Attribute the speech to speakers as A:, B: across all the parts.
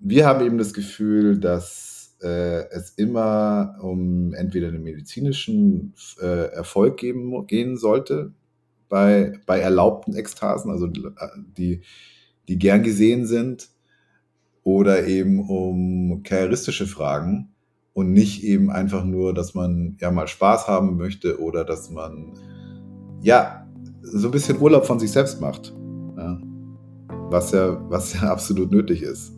A: wir haben eben das Gefühl, dass äh, es immer um entweder einen medizinischen äh, Erfolg geben, gehen sollte bei, bei erlaubten Ekstasen, also die, die gern gesehen sind, oder eben um karrieristische Fragen und nicht eben einfach nur, dass man ja mal Spaß haben möchte oder dass man ja so ein bisschen Urlaub von sich selbst macht. Ja. Was ja, was ja absolut nötig ist.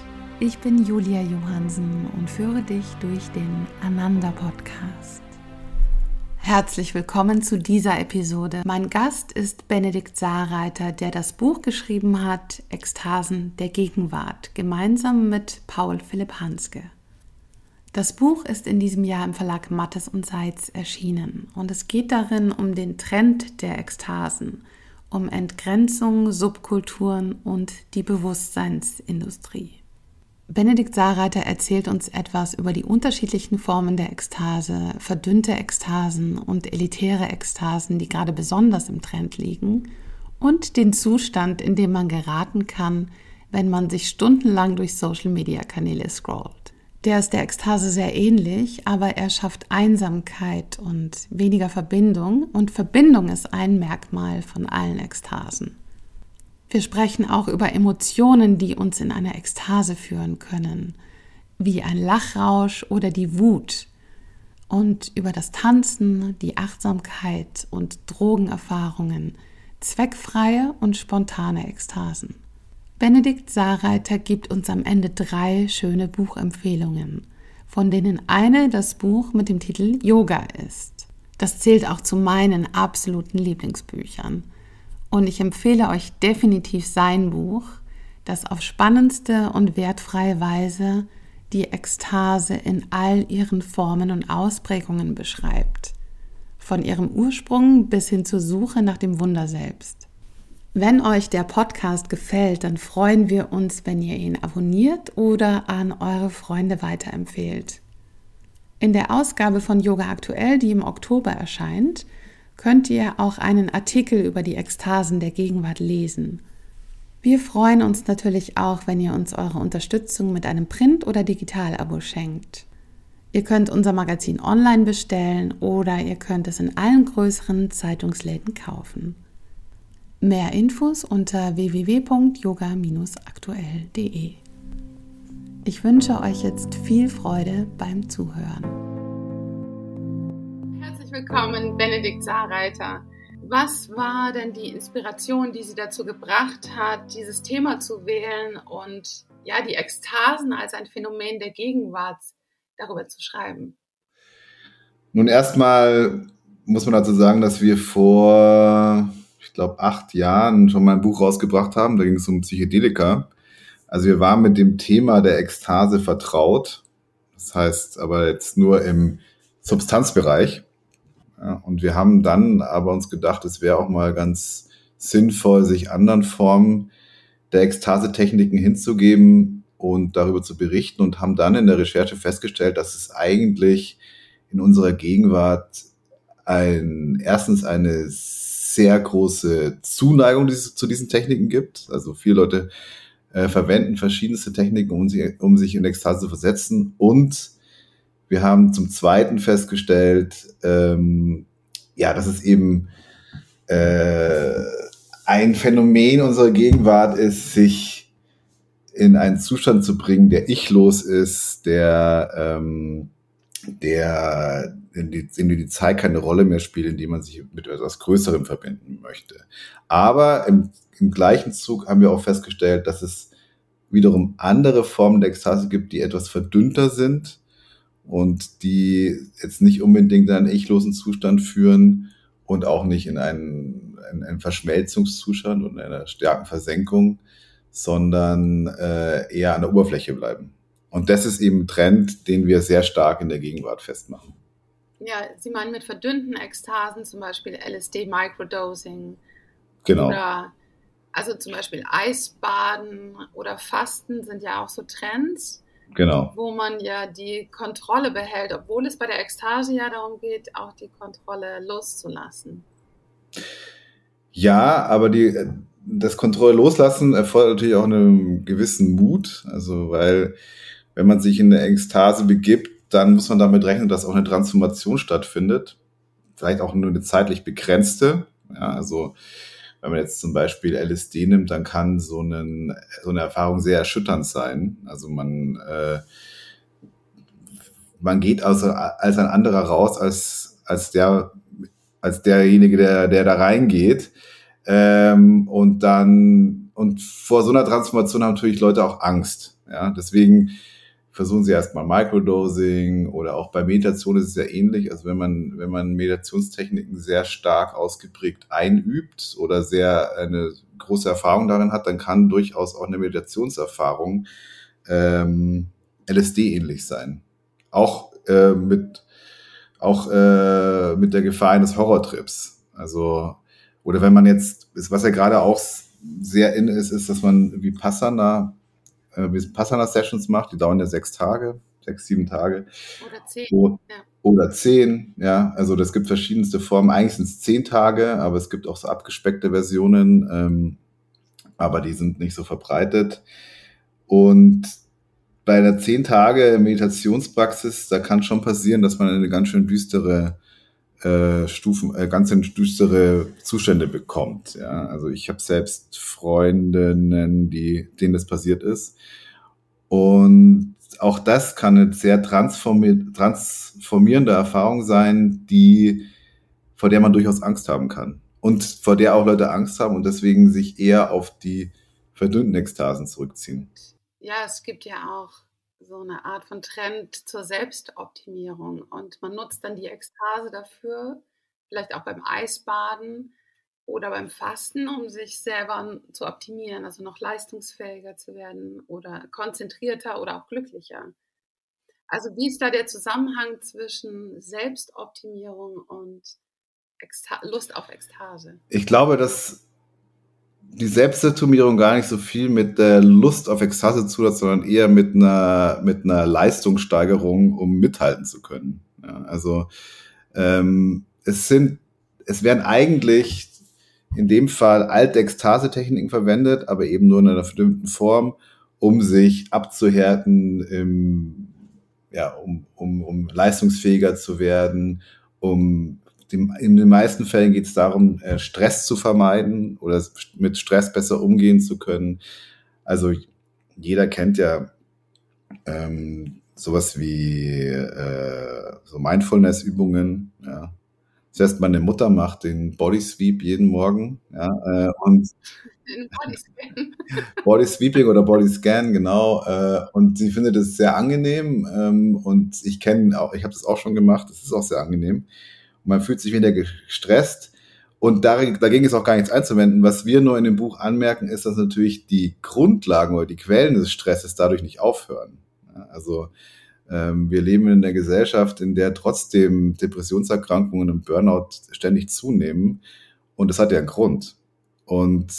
B: Ich bin Julia Johansen und führe dich durch den Ananda Podcast. Herzlich willkommen zu dieser Episode. Mein Gast ist Benedikt Saarreiter, der das Buch geschrieben hat, Ekstasen der Gegenwart, gemeinsam mit Paul Philipp Hanske. Das Buch ist in diesem Jahr im Verlag Mattes und Seitz erschienen und es geht darin um den Trend der Ekstasen, um Entgrenzung, Subkulturen und die Bewusstseinsindustrie. Benedikt Saarreiter erzählt uns etwas über die unterschiedlichen Formen der Ekstase, verdünnte Ekstasen und elitäre Ekstasen, die gerade besonders im Trend liegen, und den Zustand, in dem man geraten kann, wenn man sich stundenlang durch Social-Media-Kanäle scrollt. Der ist der Ekstase sehr ähnlich, aber er schafft Einsamkeit und weniger Verbindung und Verbindung ist ein Merkmal von allen Ekstasen. Wir sprechen auch über Emotionen, die uns in eine Ekstase führen können, wie ein Lachrausch oder die Wut. Und über das Tanzen, die Achtsamkeit und Drogenerfahrungen, zweckfreie und spontane Ekstasen. Benedikt Saarreiter gibt uns am Ende drei schöne Buchempfehlungen, von denen eine das Buch mit dem Titel Yoga ist. Das zählt auch zu meinen absoluten Lieblingsbüchern. Und ich empfehle euch definitiv sein Buch, das auf spannendste und wertfreie Weise die Ekstase in all ihren Formen und Ausprägungen beschreibt. Von ihrem Ursprung bis hin zur Suche nach dem Wunder selbst. Wenn euch der Podcast gefällt, dann freuen wir uns, wenn ihr ihn abonniert oder an eure Freunde weiterempfehlt. In der Ausgabe von Yoga Aktuell, die im Oktober erscheint, könnt ihr auch einen Artikel über die Ekstasen der Gegenwart lesen. Wir freuen uns natürlich auch, wenn ihr uns eure Unterstützung mit einem Print- oder Digital-Abo schenkt. Ihr könnt unser Magazin online bestellen oder ihr könnt es in allen größeren Zeitungsläden kaufen. Mehr Infos unter www.yoga-aktuell.de. Ich wünsche euch jetzt viel Freude beim Zuhören willkommen, Benedikt Saarreiter. Was war denn die Inspiration, die Sie dazu gebracht hat, dieses Thema zu wählen und ja, die Ekstasen als ein Phänomen der Gegenwart darüber zu schreiben?
A: Nun, erstmal muss man dazu sagen, dass wir vor, ich glaube, acht Jahren schon mal ein Buch rausgebracht haben. Da ging es um Psychedelika. Also wir waren mit dem Thema der Ekstase vertraut. Das heißt aber jetzt nur im Substanzbereich. Und wir haben dann aber uns gedacht, es wäre auch mal ganz sinnvoll, sich anderen Formen der Ekstase-Techniken hinzugeben und darüber zu berichten und haben dann in der Recherche festgestellt, dass es eigentlich in unserer Gegenwart ein, erstens eine sehr große Zuneigung zu diesen Techniken gibt. Also viele Leute äh, verwenden verschiedenste Techniken, um sich, um sich in Ekstase zu versetzen und wir haben zum Zweiten festgestellt, ähm, ja, dass es eben äh, ein Phänomen unserer Gegenwart ist, sich in einen Zustand zu bringen, der ichlos ist, der, ähm, der in, die, in die Zeit keine Rolle mehr spielt, in dem man sich mit etwas Größerem verbinden möchte. Aber im, im gleichen Zug haben wir auch festgestellt, dass es wiederum andere Formen der Ekstase gibt, die etwas verdünnter sind, und die jetzt nicht unbedingt in einen ichlosen Zustand führen und auch nicht in einen in einem Verschmelzungszustand und einer starken Versenkung, sondern äh, eher an der Oberfläche bleiben. Und das ist eben ein Trend, den wir sehr stark in der Gegenwart festmachen.
B: Ja, Sie meinen mit verdünnten Ekstasen, zum Beispiel LSD Microdosing.
A: Genau.
B: Oder also zum Beispiel Eisbaden oder Fasten sind ja auch so Trends.
A: Genau.
B: Wo man ja die Kontrolle behält, obwohl es bei der Ekstase ja darum geht, auch die Kontrolle loszulassen.
A: Ja, aber die, das Kontrolle loslassen erfordert natürlich auch einen gewissen Mut. Also, weil, wenn man sich in eine Ekstase begibt, dann muss man damit rechnen, dass auch eine Transformation stattfindet. Vielleicht auch nur eine zeitlich begrenzte. Ja, also, wenn man jetzt zum Beispiel LSD nimmt, dann kann so, einen, so eine Erfahrung sehr erschütternd sein. Also man, äh, man geht als, als ein anderer raus, als, als, der, als derjenige, der, der da reingeht. Ähm, und dann, und vor so einer Transformation haben natürlich Leute auch Angst. Ja, deswegen versuchen sie erstmal Microdosing oder auch bei Meditation ist es ja ähnlich. Also wenn man, wenn man Meditationstechniken sehr stark ausgeprägt einübt oder sehr eine große Erfahrung darin hat, dann kann durchaus auch eine Meditationserfahrung ähm, LSD ähnlich sein. Auch äh, mit auch äh, mit der Gefahr eines Horrortrips. Also oder wenn man jetzt, was ja gerade auch sehr in ist, ist, dass man wie Äh, Passana-Sessions macht, die dauern ja sechs Tage, sechs, sieben Tage.
B: Oder zehn.
A: O ja. Oder zehn, ja. Also das gibt verschiedenste Formen. Eigentlich sind es zehn Tage, aber es gibt auch so abgespeckte Versionen, ähm, aber die sind nicht so verbreitet. Und bei einer zehn Tage Meditationspraxis, da kann schon passieren, dass man eine ganz schön düstere äh, Stufen, äh, ganz düstere Zustände bekommt. Ja? Also ich habe selbst Freundinnen, die, denen das passiert ist. Und auch das kann eine sehr transformi transformierende Erfahrung sein, die, vor der man durchaus Angst haben kann. Und vor der auch Leute Angst haben und deswegen sich eher auf die verdünnten Ekstasen zurückziehen.
B: Ja, es gibt ja auch so eine Art von Trend zur Selbstoptimierung. Und man nutzt dann die Ekstase dafür, vielleicht auch beim Eisbaden oder beim Fasten, um sich selber zu optimieren, also noch leistungsfähiger zu werden oder konzentrierter oder auch glücklicher. Also wie ist da der Zusammenhang zwischen Selbstoptimierung und Lust auf Ekstase?
A: Ich glaube, dass die Selbstoptimierung gar nicht so viel mit der Lust auf Ekstase zu hat, sondern eher mit einer, mit einer Leistungssteigerung, um mithalten zu können. Ja, also ähm, es sind, es werden eigentlich in dem Fall alte Ekstase-Techniken verwendet, aber eben nur in einer bestimmten Form, um sich abzuhärten, im, ja, um, um, um leistungsfähiger zu werden, um in den meisten Fällen geht es darum, äh, Stress zu vermeiden oder mit Stress besser umgehen zu können. Also jeder kennt ja ähm, sowas wie äh, so Mindfulness-Übungen. Ja. Das heißt, meine Mutter macht den Body Sweep jeden Morgen. Ja, äh, und Body Sweeping oder Body Scan, genau. Äh, und sie findet es sehr angenehm. Ähm, und ich kenne auch, ich habe das auch schon gemacht. Es ist auch sehr angenehm man fühlt sich wieder gestresst. Und dagegen ist auch gar nichts einzuwenden. Was wir nur in dem Buch anmerken, ist, dass natürlich die Grundlagen oder die Quellen des Stresses dadurch nicht aufhören. Also ähm, wir leben in einer Gesellschaft, in der trotzdem Depressionserkrankungen und Burnout ständig zunehmen. Und das hat ja einen Grund. Und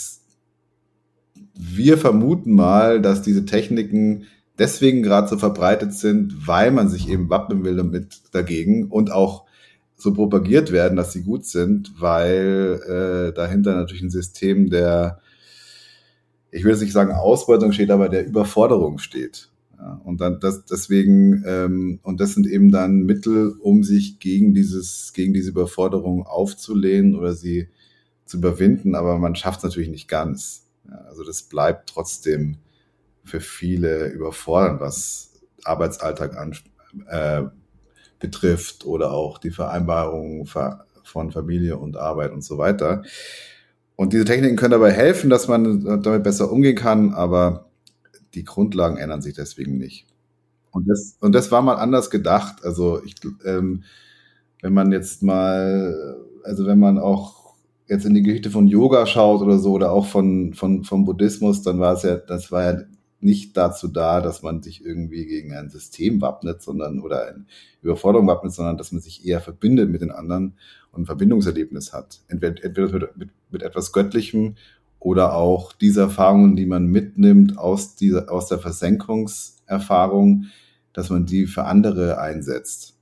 A: wir vermuten mal, dass diese Techniken deswegen gerade so verbreitet sind, weil man sich eben wappnen will damit dagegen und auch so propagiert werden, dass sie gut sind, weil äh, dahinter natürlich ein System der, ich will jetzt nicht sagen Ausbeutung steht, aber der Überforderung steht. Ja, und dann das deswegen ähm, und das sind eben dann Mittel, um sich gegen dieses gegen diese Überforderung aufzulehnen oder sie zu überwinden, aber man schafft es natürlich nicht ganz. Ja, also das bleibt trotzdem für viele überfordernd, was Arbeitsalltag an, äh, betrifft oder auch die Vereinbarung von Familie und Arbeit und so weiter. Und diese Techniken können dabei helfen, dass man damit besser umgehen kann, aber die Grundlagen ändern sich deswegen nicht. Und das, und das war mal anders gedacht. Also ich, ähm, wenn man jetzt mal, also wenn man auch jetzt in die Geschichte von Yoga schaut oder so oder auch von, von, vom Buddhismus, dann war es ja, das war ja nicht dazu da, dass man sich irgendwie gegen ein System wappnet, sondern oder eine Überforderung wappnet, sondern dass man sich eher verbindet mit den anderen und ein Verbindungserlebnis hat. Entweder, entweder mit, mit, etwas Göttlichem oder auch diese Erfahrungen, die man mitnimmt aus dieser, aus der Versenkungserfahrung, dass man die für andere einsetzt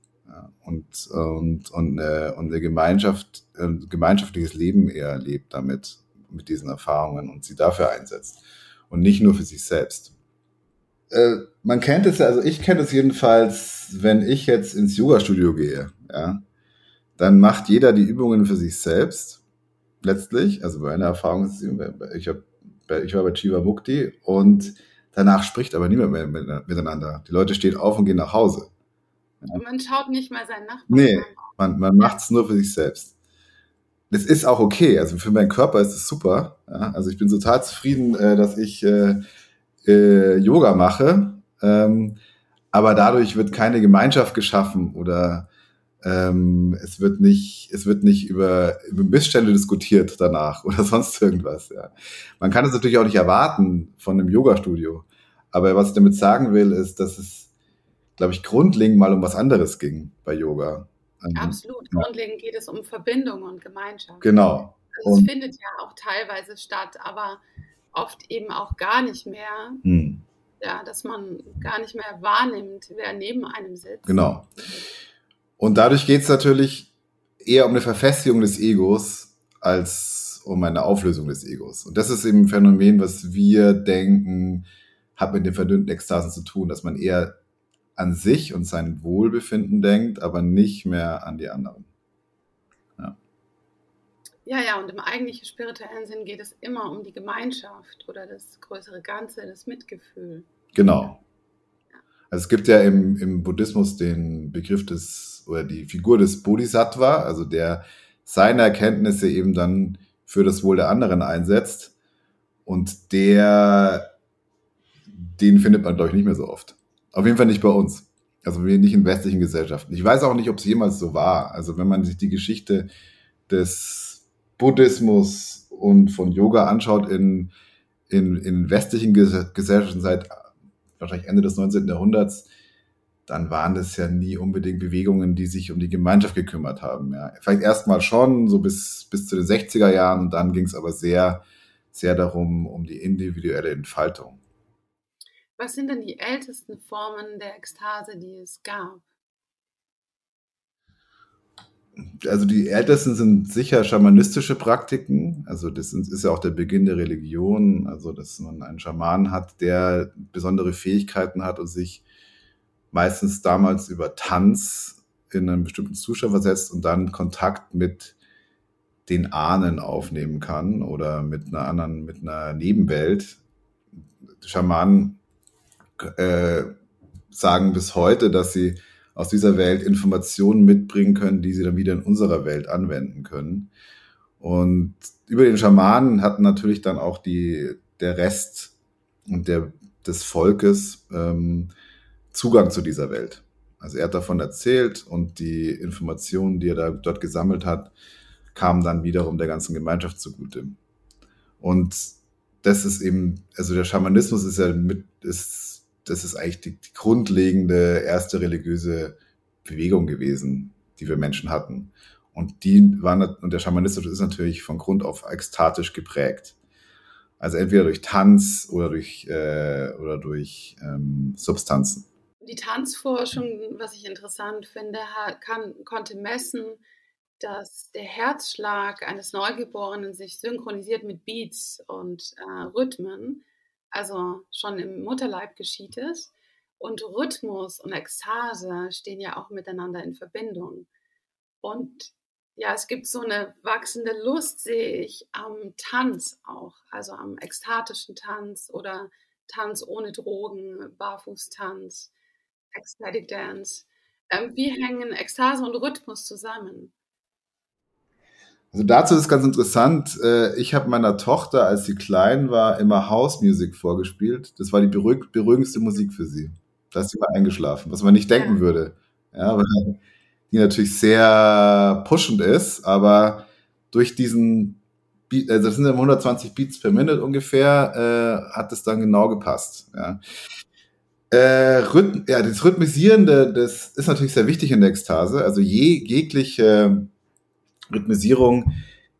A: und, und, und, eine, und eine Gemeinschaft, ein gemeinschaftliches Leben eher erlebt damit, mit diesen Erfahrungen und sie dafür einsetzt und nicht nur für sich selbst. Äh, man kennt es ja, also ich kenne es jedenfalls, wenn ich jetzt ins Yoga-Studio gehe, ja, dann macht jeder die Übungen für sich selbst, letztlich, also meine Erfahrung ist, ich, hab, ich war bei Chiva Mukti und danach spricht aber niemand mehr miteinander. Die Leute stehen auf und gehen nach Hause.
B: Und man schaut nicht mal seinen Nachbarn
A: Nee, man, man macht es nur für sich selbst. Das ist auch okay. Also für meinen Körper ist es super. Ja? Also ich bin total zufrieden, äh, dass ich äh, äh, Yoga mache. Ähm, aber dadurch wird keine Gemeinschaft geschaffen oder ähm, es wird nicht, es wird nicht über, über Missstände diskutiert danach oder sonst irgendwas. Ja. Man kann es natürlich auch nicht erwarten von einem Yoga-Studio. Aber was ich damit sagen will, ist, dass es glaube ich, grundlegend mal um was anderes ging bei Yoga.
B: Ähm, Absolut. Ja. Grundlegend geht es um Verbindung und Gemeinschaft.
A: Genau.
B: Also es findet ja auch teilweise statt, aber oft eben auch gar nicht mehr. Hm. Ja, dass man gar nicht mehr wahrnimmt, wer neben einem sitzt.
A: Genau. Und dadurch geht es natürlich eher um eine Verfestigung des Egos als um eine Auflösung des Egos. Und das ist eben ein Phänomen, was wir denken, hat mit den verdünnten Ekstasen zu tun, dass man eher an sich und sein Wohlbefinden denkt, aber nicht mehr an die anderen.
B: Ja. Ja, ja, und im eigentlichen spirituellen Sinn geht es immer um die Gemeinschaft oder das größere Ganze, das Mitgefühl.
A: Genau. Also es gibt ja im, im Buddhismus den Begriff des oder die Figur des Bodhisattva, also der seine Erkenntnisse eben dann für das Wohl der anderen einsetzt. Und der, den findet man, glaube ich, nicht mehr so oft. Auf jeden Fall nicht bei uns. Also nicht in westlichen Gesellschaften. Ich weiß auch nicht, ob es jemals so war. Also wenn man sich die Geschichte des Buddhismus und von Yoga anschaut in, in, in westlichen Gesellschaften seit wahrscheinlich Ende des 19. Jahrhunderts, dann waren das ja nie unbedingt Bewegungen, die sich um die Gemeinschaft gekümmert haben. Ja. Vielleicht erstmal schon, so bis, bis zu den 60er Jahren, und dann ging es aber sehr, sehr darum, um die individuelle Entfaltung.
B: Was sind denn die ältesten Formen der Ekstase, die es gab?
A: Also die ältesten sind sicher schamanistische Praktiken. Also das ist ja auch der Beginn der Religion. Also dass man einen Schaman hat, der besondere Fähigkeiten hat und sich meistens damals über Tanz in einen bestimmten Zustand versetzt und dann Kontakt mit den Ahnen aufnehmen kann oder mit einer anderen, mit einer Nebenwelt. Schamanen äh, sagen bis heute, dass sie aus dieser Welt Informationen mitbringen können, die sie dann wieder in unserer Welt anwenden können. Und über den Schamanen hat natürlich dann auch die, der Rest und der, des Volkes ähm, Zugang zu dieser Welt. Also er hat davon erzählt und die Informationen, die er da, dort gesammelt hat, kamen dann wiederum der ganzen Gemeinschaft zugute. Und das ist eben, also der Schamanismus ist ja mit, ist das ist eigentlich die, die grundlegende erste religiöse Bewegung gewesen, die wir Menschen hatten. Und die waren, und der Schamanismus ist natürlich von Grund auf ekstatisch geprägt. Also entweder durch Tanz oder durch, äh, oder durch ähm, Substanzen.
B: Die Tanzforschung, was ich interessant finde, kann, konnte messen, dass der Herzschlag eines Neugeborenen sich synchronisiert mit Beats und äh, Rhythmen also schon im Mutterleib geschieht es. Und Rhythmus und Ekstase stehen ja auch miteinander in Verbindung. Und ja, es gibt so eine wachsende Lust, sehe ich, am Tanz auch, also am ekstatischen Tanz oder Tanz ohne Drogen, Barfußtanz, Ecstatic Dance. Ähm, wie hängen Ekstase und Rhythmus zusammen?
A: Also dazu ist ganz interessant, äh, ich habe meiner Tochter, als sie klein war, immer House Music vorgespielt. Das war die beruhig beruhigendste Musik für sie. Da ist sie mal eingeschlafen, was man nicht denken würde. Ja, weil die natürlich sehr pushend ist, aber durch diesen Beat, also das sind 120 Beats per Minute ungefähr, äh, hat es dann genau gepasst. Ja. Äh, Rhythm, ja, das Rhythmisieren, das ist natürlich sehr wichtig in der Ekstase. Also je, jegliche Rhythmisierung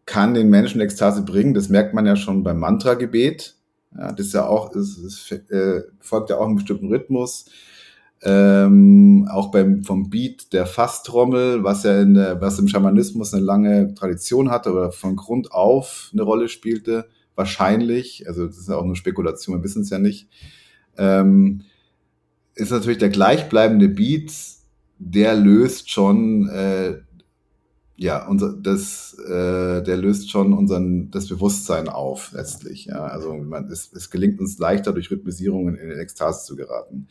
A: kann den Menschen Ekstase bringen. Das merkt man ja schon beim Mantra-Gebet. Ja, das ist ja auch, es, äh, folgt ja auch einem bestimmten Rhythmus. Ähm, auch beim vom Beat der Fasstrommel, was ja in der, was im Schamanismus eine lange Tradition hatte oder von Grund auf eine Rolle spielte, wahrscheinlich, also das ist ja auch nur Spekulation, wir wissen es ja nicht, ähm, ist natürlich der gleichbleibende Beat, der löst schon äh, ja, unser, das, äh, der löst schon unseren, das Bewusstsein auf, letztlich. Ja, also man, es, es gelingt uns leichter, durch Rhythmisierungen in den Ekstase zu geraten.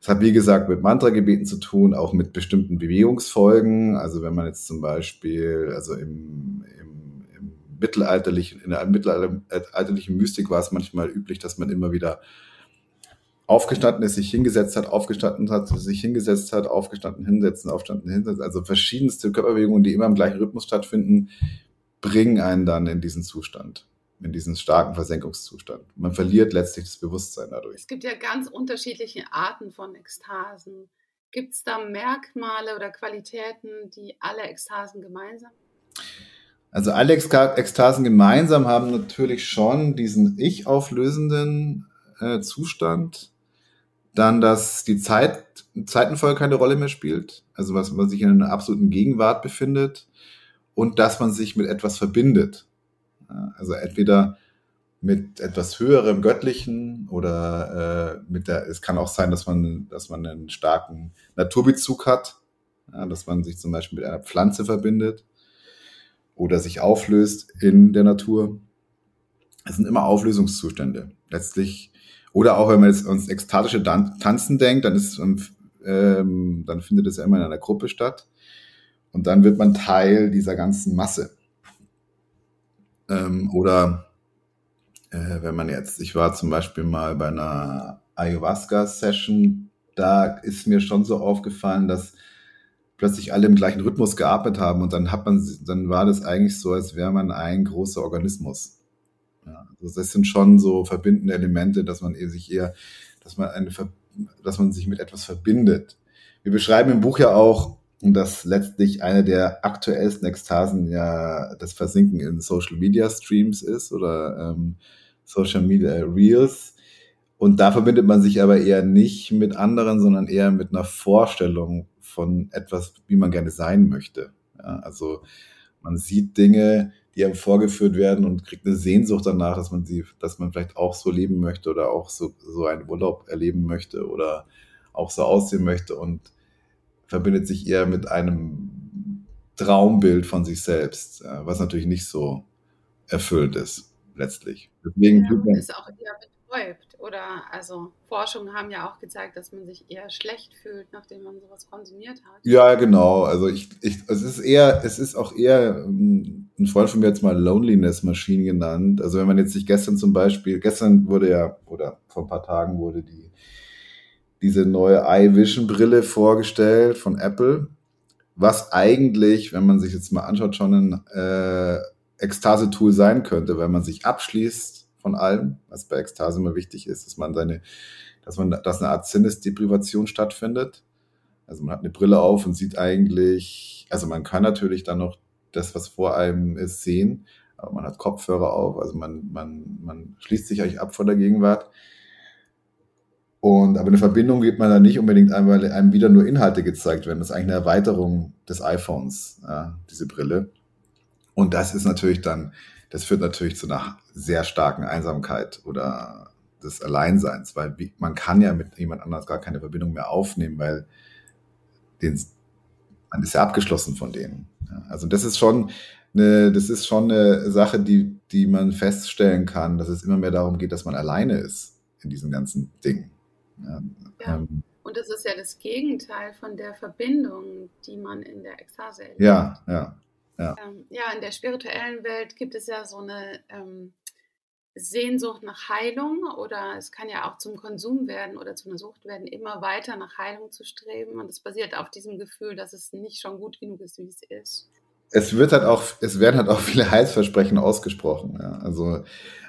A: Es hat, wie gesagt, mit Mantra-Gebeten zu tun, auch mit bestimmten Bewegungsfolgen. Also wenn man jetzt zum Beispiel, also im, im, im mittelalterlichen, in der mittelalterlichen Mystik war es manchmal üblich, dass man immer wieder aufgestanden ist, sich hingesetzt hat, aufgestanden hat, sich hingesetzt hat, aufgestanden, hinsetzen, aufstanden, hinsetzen. Also verschiedenste Körperbewegungen, die immer im gleichen Rhythmus stattfinden, bringen einen dann in diesen Zustand, in diesen starken Versenkungszustand. Man verliert letztlich das Bewusstsein dadurch.
B: Es gibt ja ganz unterschiedliche Arten von Ekstasen. Gibt es da Merkmale oder Qualitäten, die alle Ekstasen gemeinsam
A: also alle Ekstasen gemeinsam haben natürlich schon diesen ich-auflösenden äh, Zustand, dann, dass die Zeit, Zeitenfolge keine Rolle mehr spielt, also was man sich in einer absoluten Gegenwart befindet und dass man sich mit etwas verbindet. Also entweder mit etwas höherem Göttlichen oder äh, mit der, es kann auch sein, dass man, dass man einen starken Naturbezug hat, ja, dass man sich zum Beispiel mit einer Pflanze verbindet oder sich auflöst in der Natur. Es sind immer Auflösungszustände. Letztlich oder auch wenn man jetzt ans ekstatische Tanzen denkt, dann ist ähm, dann findet es ja immer in einer Gruppe statt. Und dann wird man Teil dieser ganzen Masse. Ähm, oder äh, wenn man jetzt, ich war zum Beispiel mal bei einer Ayahuasca-Session, da ist mir schon so aufgefallen, dass plötzlich alle im gleichen Rhythmus geatmet haben und dann hat man, dann war das eigentlich so, als wäre man ein großer Organismus. Ja, also das sind schon so verbindende Elemente, dass man sich eher, dass man eine, dass man sich mit etwas verbindet. Wir beschreiben im Buch ja auch, dass letztlich eine der aktuellsten Ekstasen ja das Versinken in Social Media Streams ist oder ähm, Social Media Reels. Und da verbindet man sich aber eher nicht mit anderen, sondern eher mit einer Vorstellung von etwas, wie man gerne sein möchte. Ja, also man sieht Dinge, die einem vorgeführt werden und kriegt eine Sehnsucht danach, dass man sie, dass man vielleicht auch so leben möchte oder auch so, so einen Urlaub erleben möchte oder auch so aussehen möchte und verbindet sich eher mit einem Traumbild von sich selbst, was natürlich nicht so erfüllt ist, letztlich.
B: Deswegen ja, ist auch eher betäubt. Oder also Forschungen haben ja auch gezeigt, dass man sich eher schlecht fühlt, nachdem man sowas konsumiert hat.
A: Ja, genau. Also ich, ich es ist eher, es ist auch eher, ähm, ein Freund von mir jetzt mal Loneliness Machine genannt. Also wenn man jetzt sich gestern zum Beispiel, gestern wurde ja, oder vor ein paar Tagen wurde die, diese neue iVision Brille vorgestellt von Apple, was eigentlich, wenn man sich jetzt mal anschaut, schon ein äh, Ekstase-Tool sein könnte, weil man sich abschließt von allem, was bei Ekstase immer wichtig ist, dass man seine, dass man, dass eine Art Sinnesdeprivation stattfindet. Also man hat eine Brille auf und sieht eigentlich, also man kann natürlich dann noch das, was vor einem ist, sehen, aber man hat Kopfhörer auf, also man, man, man schließt sich eigentlich ab von der Gegenwart. Und aber eine Verbindung geht man da nicht unbedingt ein, weil einem wieder nur Inhalte gezeigt werden. Das ist eigentlich eine Erweiterung des iPhones, ja, diese Brille. Und das ist natürlich dann das führt natürlich zu einer sehr starken Einsamkeit oder des Alleinseins, weil man kann ja mit jemand anders gar keine Verbindung mehr aufnehmen, weil den, man ist ja abgeschlossen von denen. Also das ist schon eine, das ist schon eine Sache, die, die man feststellen kann, dass es immer mehr darum geht, dass man alleine ist in diesen ganzen Dingen.
B: Ja, ja. Ähm, und das ist ja das Gegenteil von der Verbindung, die man in der Ekstase erlebt.
A: Ja, ja.
B: Ja. Ähm, ja, in der spirituellen Welt gibt es ja so eine ähm, Sehnsucht nach Heilung oder es kann ja auch zum Konsum werden oder zu einer Sucht werden, immer weiter nach Heilung zu streben. Und es basiert auf diesem Gefühl, dass es nicht schon gut genug ist, wie es ist.
A: es wird halt auch, es werden halt auch viele Heilsversprechen ausgesprochen. Ja. Also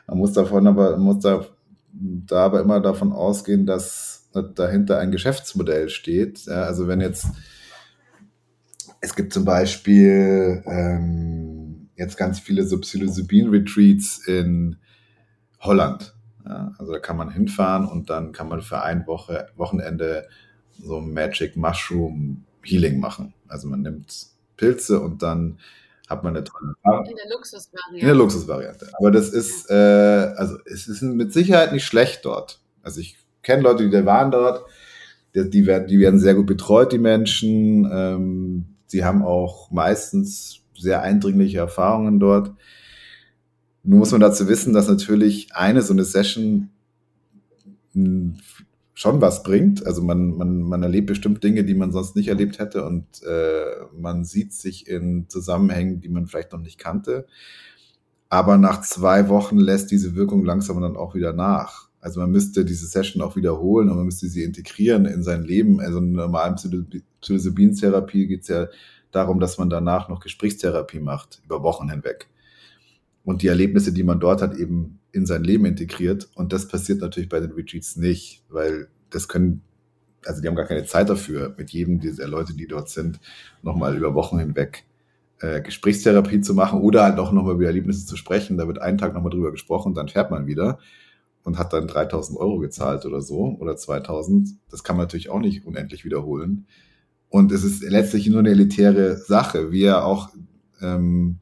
A: man muss davon aber, man muss da, da aber immer davon ausgehen, dass dahinter ein Geschäftsmodell steht. Ja. Also wenn jetzt, es gibt zum Beispiel ähm, jetzt ganz viele so Psilocybin-Retreats in Holland. Ja. Also da kann man hinfahren und dann kann man für ein Woche, Wochenende so Magic Mushroom Healing machen. Also man nimmt Pilze und dann hat man eine tolle
B: Erfahrung. In der Luxusvariante.
A: In der Luxusvariante. Aber das ist, äh, also es ist mit Sicherheit nicht schlecht dort. Also ich kenne Leute, die da waren dort, die, die, werden, die werden sehr gut betreut, die Menschen. Ähm, sie haben auch meistens sehr eindringliche Erfahrungen dort. Nur muss man dazu wissen, dass natürlich eine so eine Session schon was bringt. Also man, man, man erlebt bestimmt Dinge, die man sonst nicht erlebt hätte und äh, man sieht sich in Zusammenhängen, die man vielleicht noch nicht kannte. Aber nach zwei Wochen lässt diese Wirkung langsam dann auch wieder nach. Also man müsste diese Session auch wiederholen und man müsste sie integrieren in sein Leben. Also in normalen Psilocybin-Therapie geht es ja darum, dass man danach noch Gesprächstherapie macht, über Wochen hinweg. Und die Erlebnisse, die man dort hat, eben in sein Leben integriert. Und das passiert natürlich bei den Retreats nicht, weil das können, also die haben gar keine Zeit dafür, mit jedem dieser Leute, die dort sind, nochmal über Wochen hinweg äh, Gesprächstherapie zu machen oder halt auch nochmal über Erlebnisse zu sprechen. Da wird einen Tag nochmal drüber gesprochen, dann fährt man wieder und hat dann 3000 Euro gezahlt oder so oder 2000. Das kann man natürlich auch nicht unendlich wiederholen. Und es ist letztlich nur eine elitäre Sache, wie ja auch ähm,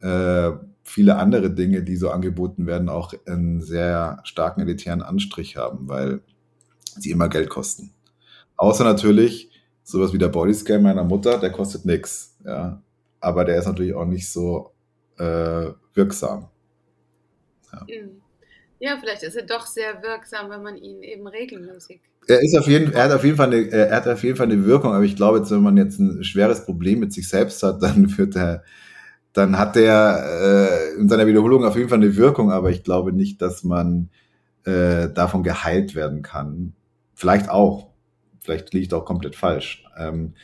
A: äh, viele andere Dinge, die so angeboten werden, auch einen sehr starken elitären Anstrich haben, weil sie immer Geld kosten. Außer natürlich sowas wie der Bodyscan meiner Mutter, der kostet nichts, ja. Aber der ist natürlich auch nicht so äh, wirksam.
B: Ja. Ja. vielleicht ist er doch sehr wirksam, wenn man ihn eben regelmäßig.
A: Er ist auf jeden, er hat auf jeden Fall eine, er hat auf jeden Fall eine Wirkung, aber ich glaube, jetzt, wenn man jetzt ein schweres Problem mit sich selbst hat, dann wird er dann hat der äh, in seiner Wiederholung auf jeden Fall eine Wirkung, aber ich glaube nicht, dass man äh, davon geheilt werden kann. Vielleicht auch. Vielleicht liegt auch komplett falsch. Ähm,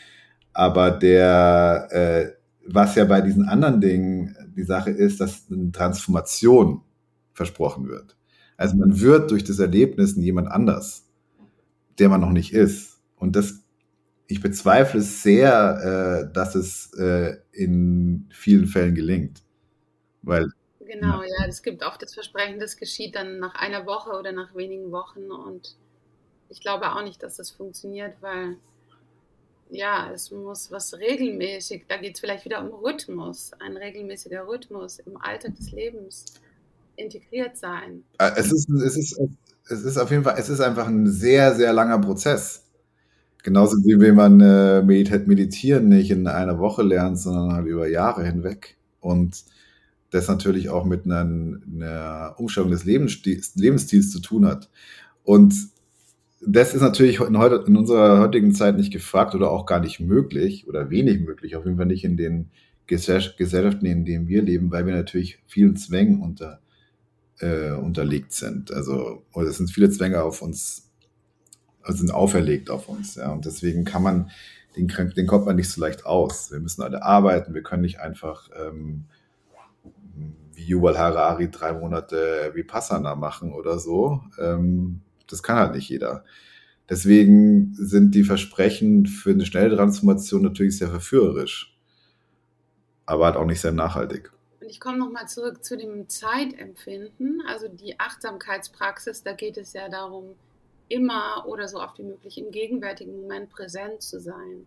A: aber der, äh, was ja bei diesen anderen Dingen die Sache ist, dass eine Transformation versprochen wird. Also man wird durch das Erlebnis jemand anders, der man noch nicht ist. Und das ich bezweifle sehr, äh, dass es äh, in vielen Fällen gelingt. Weil,
B: genau, ja, es gibt oft das Versprechen, das geschieht dann nach einer Woche oder nach wenigen Wochen. Und ich glaube auch nicht, dass das funktioniert, weil ja, es muss was regelmäßig, da geht es vielleicht wieder um Rhythmus, ein regelmäßiger Rhythmus im Alltag des Lebens integriert sein.
A: Äh, es ist, es ist, es ist auf jeden Fall, es ist einfach ein sehr, sehr langer Prozess. Genauso wie wenn man äh, Meditieren nicht in einer Woche lernt, sondern halt über Jahre hinweg. Und das natürlich auch mit einer, einer Umstellung des Lebensstils, Lebensstils zu tun hat. Und das ist natürlich in, heute, in unserer heutigen Zeit nicht gefragt oder auch gar nicht möglich oder wenig möglich, auf jeden Fall nicht in den Gesellschaften, in denen wir leben, weil wir natürlich vielen Zwängen unter, äh, unterlegt sind. Also, oder es sind viele Zwänge auf uns sind auferlegt auf uns. Ja. Und deswegen kann man, den, den kommt man nicht so leicht aus. Wir müssen alle arbeiten, wir können nicht einfach ähm, wie Yuval Harari drei Monate Vipassana machen oder so. Ähm, das kann halt nicht jeder. Deswegen sind die Versprechen für eine schnelle Transformation natürlich sehr verführerisch, aber halt auch nicht sehr nachhaltig.
B: Und ich komme nochmal zurück zu dem Zeitempfinden, also die Achtsamkeitspraxis, da geht es ja darum, immer oder so oft wie möglich im gegenwärtigen Moment präsent zu sein.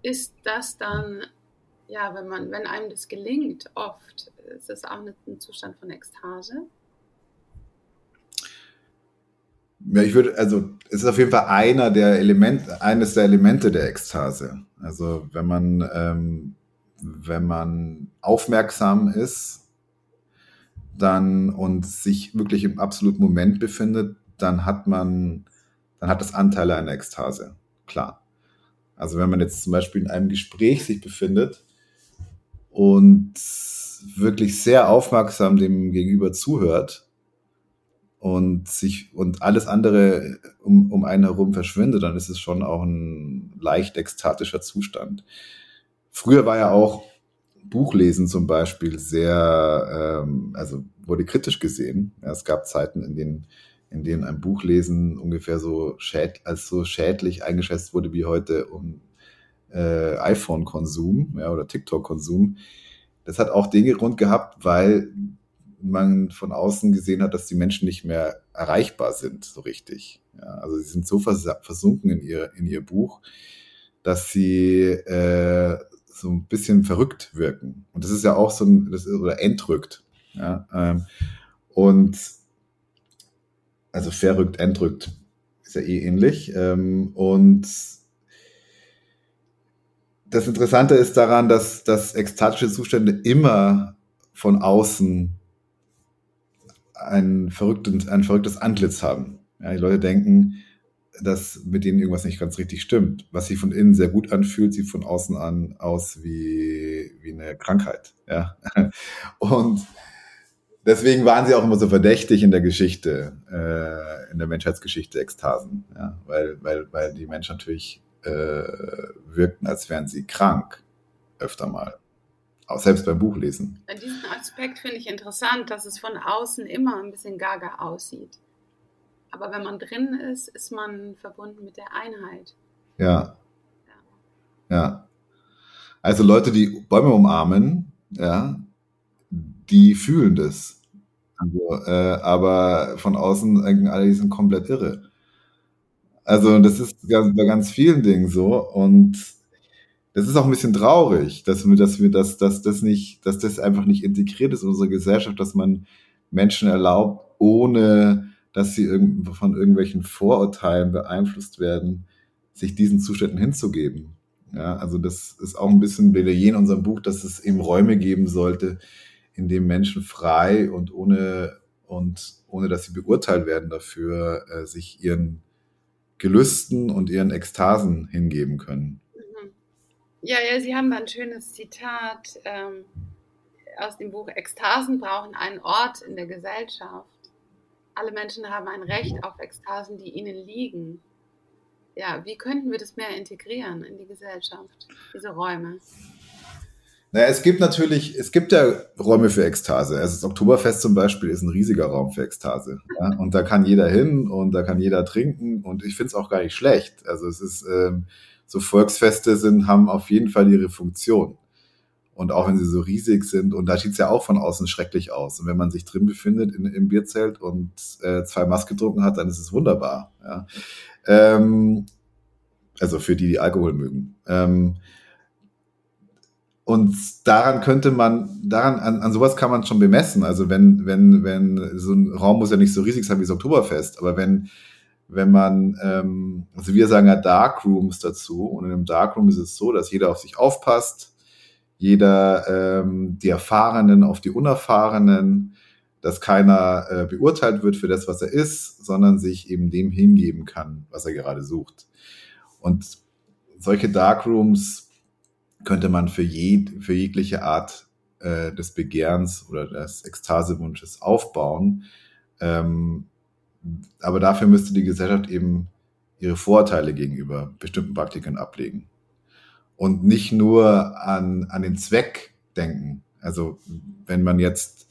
B: Ist das dann, ja, wenn man, wenn einem das gelingt, oft, ist das auch ein Zustand von Ekstase?
A: Ja, ich würde, also es ist auf jeden Fall einer der Elemente, eines der Elemente der Ekstase. Also wenn man, ähm, wenn man aufmerksam ist, dann und sich wirklich im absoluten Moment befindet, dann hat man, dann hat das Anteile einer Ekstase. Klar. Also wenn man jetzt zum Beispiel in einem Gespräch sich befindet und wirklich sehr aufmerksam dem Gegenüber zuhört und sich und alles andere um, um einen herum verschwindet, dann ist es schon auch ein leicht ekstatischer Zustand. Früher war ja auch Buchlesen zum Beispiel sehr, ähm, also wurde kritisch gesehen. Ja, es gab Zeiten, in denen, in denen ein Buchlesen ungefähr so schäd, als so schädlich eingeschätzt wurde wie heute um äh, iPhone-Konsum ja, oder TikTok-Konsum. Das hat auch den Grund gehabt, weil man von außen gesehen hat, dass die Menschen nicht mehr erreichbar sind, so richtig. Ja, also sie sind so vers versunken in ihr, in ihr Buch, dass sie äh, so ein bisschen verrückt wirken. Und das ist ja auch so ein, das ist, oder entrückt. Ja, ähm, und also verrückt, entrückt ist ja eh ähnlich. Ähm, und das Interessante ist daran, dass, dass ekstatische Zustände immer von außen ein, verrückten, ein verrücktes Antlitz haben. Ja, die Leute denken, dass mit denen irgendwas nicht ganz richtig stimmt. Was sich von innen sehr gut anfühlt, sieht von außen an aus wie, wie eine Krankheit. Ja? Und deswegen waren sie auch immer so verdächtig in der Geschichte, äh, in der Menschheitsgeschichte Ekstasen. Ja? Weil, weil, weil die Menschen natürlich äh, wirkten, als wären sie krank, öfter mal. Auch selbst beim Buchlesen.
B: Diesen Aspekt finde ich interessant, dass es von außen immer ein bisschen gaga aussieht. Aber wenn man drin ist, ist man verbunden mit der Einheit.
A: Ja. Ja. ja. Also Leute, die Bäume umarmen, ja, die fühlen das. Also, äh, aber von außen denken alle, die sind komplett irre. Also das ist bei ganz vielen Dingen so und das ist auch ein bisschen traurig, dass wir, dass wir das, dass das nicht, dass das einfach nicht integriert ist in unserer Gesellschaft, dass man Menschen erlaubt, ohne dass sie von irgendwelchen Vorurteilen beeinflusst werden, sich diesen Zuständen hinzugeben. Ja, also das ist auch ein bisschen Plädoyer in unserem Buch, dass es eben Räume geben sollte, in denen Menschen frei und ohne und ohne dass sie beurteilt werden dafür, äh, sich ihren Gelüsten und ihren Ekstasen hingeben können. Mhm.
B: Ja, ja, Sie haben da ein schönes Zitat ähm, aus dem Buch Ekstasen brauchen einen Ort in der Gesellschaft alle Menschen haben ein Recht auf Ekstasen, die ihnen liegen. Ja, wie könnten wir das mehr integrieren in die Gesellschaft, diese Räume?
A: Naja, es gibt natürlich, es gibt ja Räume für Ekstase. Also das Oktoberfest zum Beispiel ist ein riesiger Raum für Ekstase. Ja? Und da kann jeder hin und da kann jeder trinken und ich finde es auch gar nicht schlecht. Also es ist, ähm, so Volksfeste sind, haben auf jeden Fall ihre Funktion. Und auch wenn sie so riesig sind, und da sieht es ja auch von außen schrecklich aus. Und wenn man sich drin befindet in, im Bierzelt und äh, zwei Mask getrunken hat, dann ist es wunderbar. Ja. Ähm, also für die, die Alkohol mögen. Ähm, und daran könnte man, daran, an, an sowas kann man schon bemessen. Also wenn, wenn, wenn, so ein Raum muss ja nicht so riesig sein wie das Oktoberfest, aber wenn, wenn man, ähm, also wir sagen ja Darkrooms dazu, und in einem Darkroom ist es so, dass jeder auf sich aufpasst, jeder ähm, die Erfahrenen auf die Unerfahrenen, dass keiner äh, beurteilt wird für das, was er ist, sondern sich eben dem hingeben kann, was er gerade sucht. Und solche Darkrooms könnte man für, je, für jegliche Art äh, des Begehrens oder des Ekstasewunsches aufbauen. Ähm, aber dafür müsste die Gesellschaft eben ihre Vorurteile gegenüber bestimmten Praktiken ablegen und nicht nur an, an den Zweck denken. Also wenn man jetzt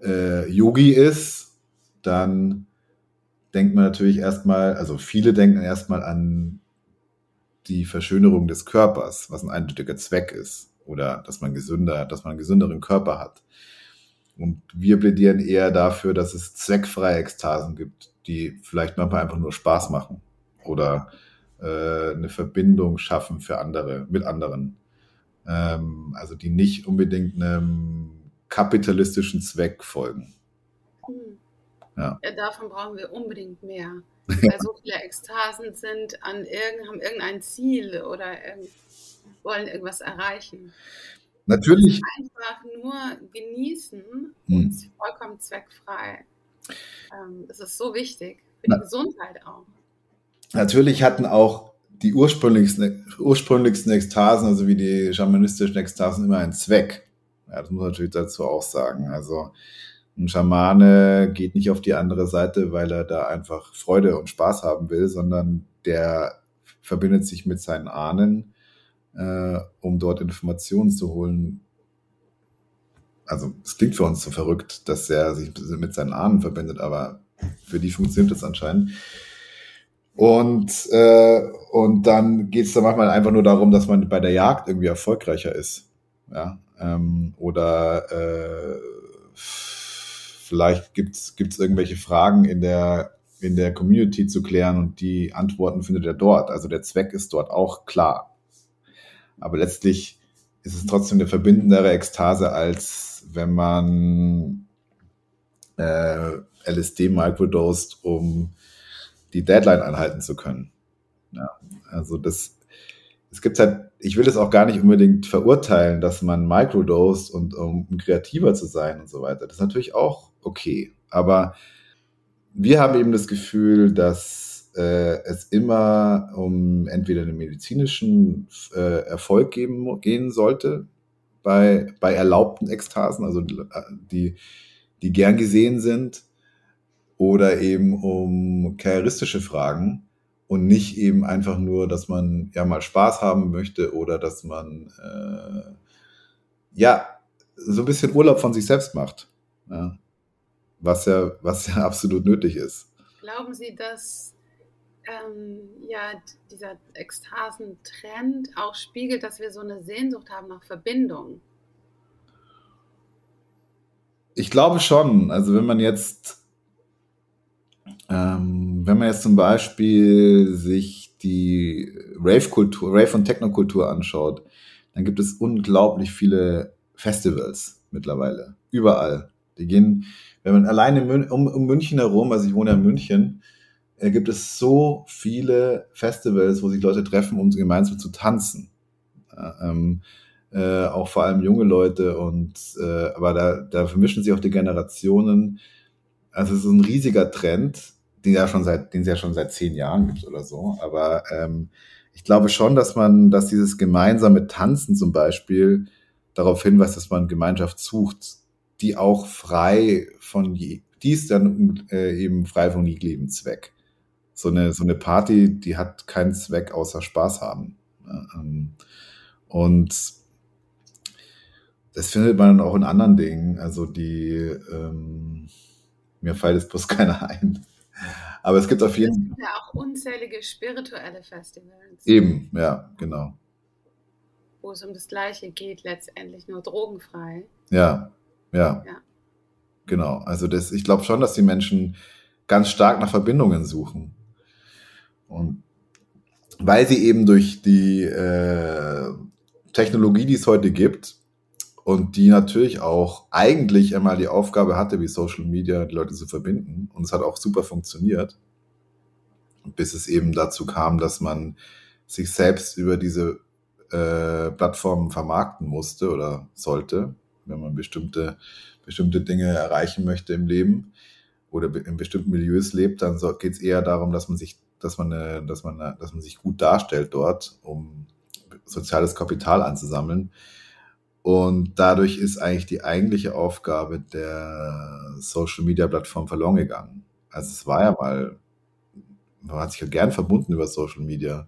A: äh, Yogi ist, dann denkt man natürlich erstmal, also viele denken erstmal an die Verschönerung des Körpers, was ein eindeutiger Zweck ist. Oder dass man gesünder, dass man einen gesünderen Körper hat. Und wir plädieren eher dafür, dass es zweckfreie Ekstasen gibt, die vielleicht manchmal einfach nur Spaß machen. Oder äh, eine Verbindung schaffen für andere, mit anderen. Ähm, also die nicht unbedingt einem kapitalistischen Zweck folgen.
B: Hm. Ja. davon brauchen wir unbedingt mehr. Weil so viele Ekstasen sind an irgend, haben irgendein Ziel oder wollen irgendwas erreichen.
A: Natürlich.
B: Einfach nur genießen hm. und vollkommen zweckfrei. Ähm, das ist so wichtig für die Na, Gesundheit auch.
A: Natürlich hatten auch die ursprünglichsten, ursprünglichsten Ekstasen, also wie die schamanistischen Ekstasen, immer einen Zweck. Ja, das muss man natürlich dazu auch sagen. Also ein Schamane geht nicht auf die andere Seite, weil er da einfach Freude und Spaß haben will, sondern der verbindet sich mit seinen Ahnen, äh, um dort Informationen zu holen, also es klingt für uns so verrückt, dass er sich mit seinen Ahnen verbindet, aber für die funktioniert das anscheinend. Und, äh, und dann geht es dann manchmal einfach nur darum, dass man bei der Jagd irgendwie erfolgreicher ist. Ja? Ähm, oder äh, vielleicht gibt es irgendwelche Fragen in der, in der Community zu klären und die Antworten findet er dort. Also der Zweck ist dort auch klar. Aber letztlich ist es trotzdem eine verbindendere Ekstase, als wenn man äh, LSD microdosed, um die Deadline anhalten zu können. Ja, also das, es gibt halt, ich will es auch gar nicht unbedingt verurteilen, dass man microdosed und um, kreativer zu sein und so weiter. Das ist natürlich auch okay. Aber wir haben eben das Gefühl, dass äh, es immer um entweder einen medizinischen äh, Erfolg geben, gehen sollte bei, bei erlaubten Ekstasen, also die, die gern gesehen sind, oder eben um karrieristische Fragen und nicht eben einfach nur, dass man ja mal Spaß haben möchte oder dass man äh, ja so ein bisschen Urlaub von sich selbst macht. Ja. Was ja, was ja absolut nötig ist.
B: Glauben Sie, dass ähm, ja, dieser Ekstasentrend auch spiegelt, dass wir so eine Sehnsucht haben nach Verbindung?
A: Ich glaube schon. Also wenn man jetzt ähm, wenn man jetzt zum Beispiel sich die Rave-Kultur, Rave- und Techno-Kultur anschaut, dann gibt es unglaublich viele Festivals mittlerweile. Überall. Die gehen, wenn man alleine um, um München herum, also ich wohne ja in München, äh, gibt es so viele Festivals, wo sich Leute treffen, um gemeinsam zu tanzen. Ja, ähm, äh, auch vor allem junge Leute und äh, aber da, da vermischen sich auch die Generationen. Also es ist ein riesiger Trend den ja schon seit, den es ja schon seit zehn Jahren gibt oder so. Aber ähm, ich glaube schon, dass man, dass dieses gemeinsame Tanzen zum Beispiel darauf hinweist, dass man Gemeinschaft sucht, die auch frei von, die ist dann äh, eben frei von jeglichem Zweck. So eine, so eine Party, die hat keinen Zweck außer Spaß haben. Ähm, und das findet man auch in anderen Dingen. Also die, ähm, mir fällt es bloß keiner ein. Aber es gibt auf jeden Fall.
B: Es gibt ja auch unzählige spirituelle Festivals.
A: Eben, ja, genau.
B: Wo es um das Gleiche geht, letztendlich nur drogenfrei.
A: Ja, ja. ja. Genau. Also das, ich glaube schon, dass die Menschen ganz stark nach Verbindungen suchen. Und weil sie eben durch die äh, Technologie, die es heute gibt, und die natürlich auch eigentlich einmal die Aufgabe hatte, wie Social Media die Leute zu verbinden. Und es hat auch super funktioniert, bis es eben dazu kam, dass man sich selbst über diese äh, Plattformen vermarkten musste oder sollte, wenn man bestimmte, bestimmte Dinge erreichen möchte im Leben oder in bestimmten Milieus lebt, dann geht es eher darum, dass man sich, dass man, äh, dass man, dass man sich gut darstellt dort, um soziales Kapital anzusammeln und dadurch ist eigentlich die eigentliche Aufgabe der Social Media Plattform verloren gegangen. Also es war ja mal, man hat sich ja gern verbunden über Social Media.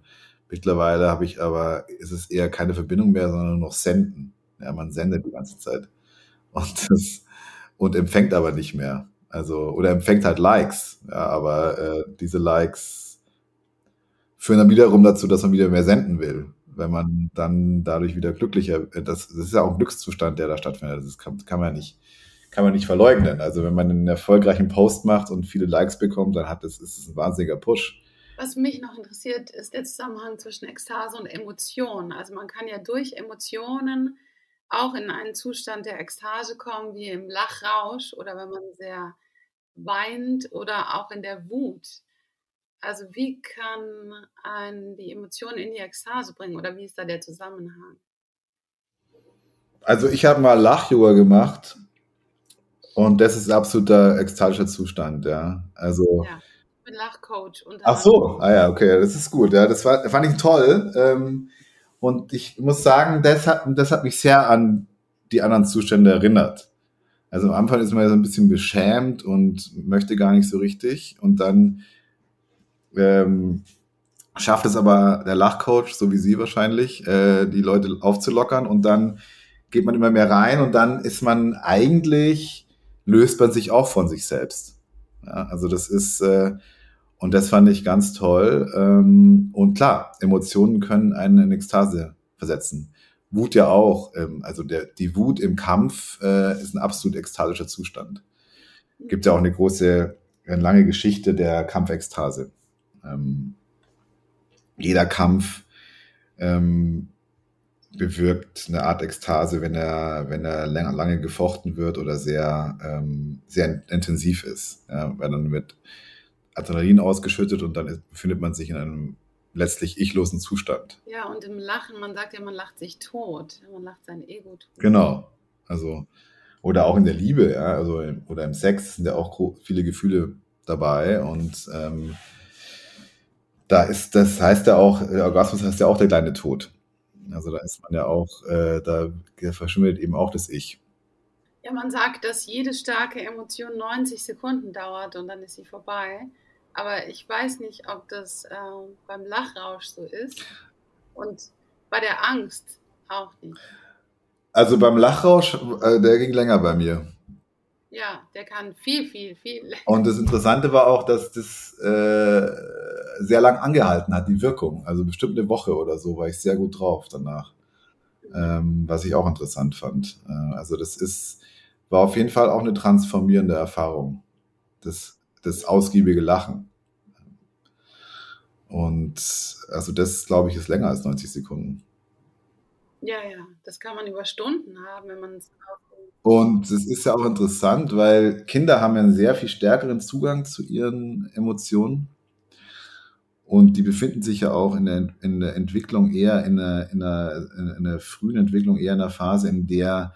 A: Mittlerweile habe ich aber, ist es eher keine Verbindung mehr, sondern nur noch senden. Ja, man sendet die ganze Zeit. Und, das, und empfängt aber nicht mehr. Also, oder empfängt halt Likes. Ja, aber äh, diese Likes führen dann wiederum dazu, dass man wieder mehr senden will wenn man dann dadurch wieder glücklicher, äh, das, das ist ja auch ein Glückszustand, der da stattfindet. Das kann, kann, man nicht, kann man nicht verleugnen. Also wenn man einen erfolgreichen Post macht und viele Likes bekommt, dann hat das, ist es ein wahnsinniger Push.
B: Was mich noch interessiert, ist der Zusammenhang zwischen Ekstase und Emotionen. Also man kann ja durch Emotionen auch in einen Zustand der Ekstase kommen, wie im Lachrausch oder wenn man sehr weint oder auch in der Wut. Also wie kann ein die Emotionen in die Ekstase bringen oder wie ist da der Zusammenhang?
A: Also ich habe mal Lach-Yoga gemacht und das ist absoluter ekstatischer Zustand, ja. Also ja,
B: ich bin Lachcoach.
A: Ach so, ah ja, okay, das ist gut. Ja, das war, fand ich toll. Ähm, und ich muss sagen, das hat, das hat mich sehr an die anderen Zustände erinnert. Also am Anfang ist man ja so ein bisschen beschämt und möchte gar nicht so richtig. Und dann ähm, schafft es aber der Lachcoach, so wie Sie wahrscheinlich, äh, die Leute aufzulockern und dann geht man immer mehr rein und dann ist man eigentlich, löst man sich auch von sich selbst. Ja, also das ist, äh, und das fand ich ganz toll. Ähm, und klar, Emotionen können einen in Ekstase versetzen. Wut ja auch. Ähm, also der, die Wut im Kampf äh, ist ein absolut ekstatischer Zustand. Gibt ja auch eine große, eine lange Geschichte der Kampfekstase. Ähm, jeder Kampf ähm, bewirkt eine Art Ekstase, wenn er, wenn er länger, lange gefochten wird oder sehr, ähm, sehr intensiv ist. Ja, weil dann wird Adrenalin ausgeschüttet und dann befindet man sich in einem letztlich ichlosen Zustand.
B: Ja, und im Lachen, man sagt ja, man lacht sich tot, man lacht sein Ego tot.
A: Genau. Also, oder auch in der Liebe, ja, also oder im Sex sind ja auch viele Gefühle dabei und ähm, da ist, das heißt ja auch, Orgasmus heißt ja auch der kleine Tod. Also da ist man ja auch, äh, da verschwindet eben auch das Ich.
B: Ja, man sagt, dass jede starke Emotion 90 Sekunden dauert und dann ist sie vorbei. Aber ich weiß nicht, ob das äh, beim Lachrausch so ist und bei der Angst auch nicht.
A: Also beim Lachrausch, äh, der ging länger bei mir.
B: Ja, der kann viel, viel, viel
A: länger. Und das Interessante war auch, dass das äh, sehr lang angehalten hat, die Wirkung. Also bestimmt eine Woche oder so war ich sehr gut drauf danach. Ähm, was ich auch interessant fand. Äh, also das ist, war auf jeden Fall auch eine transformierende Erfahrung. Das das ausgiebige Lachen. Und also das, glaube ich, ist länger als 90 Sekunden.
B: Ja, ja, das kann man über Stunden haben, wenn man es.
A: Und es ist ja auch interessant, weil Kinder haben ja einen sehr viel stärkeren Zugang zu ihren Emotionen. Und die befinden sich ja auch in der, in der Entwicklung eher in einer, in, einer, in einer frühen Entwicklung, eher in einer Phase, in der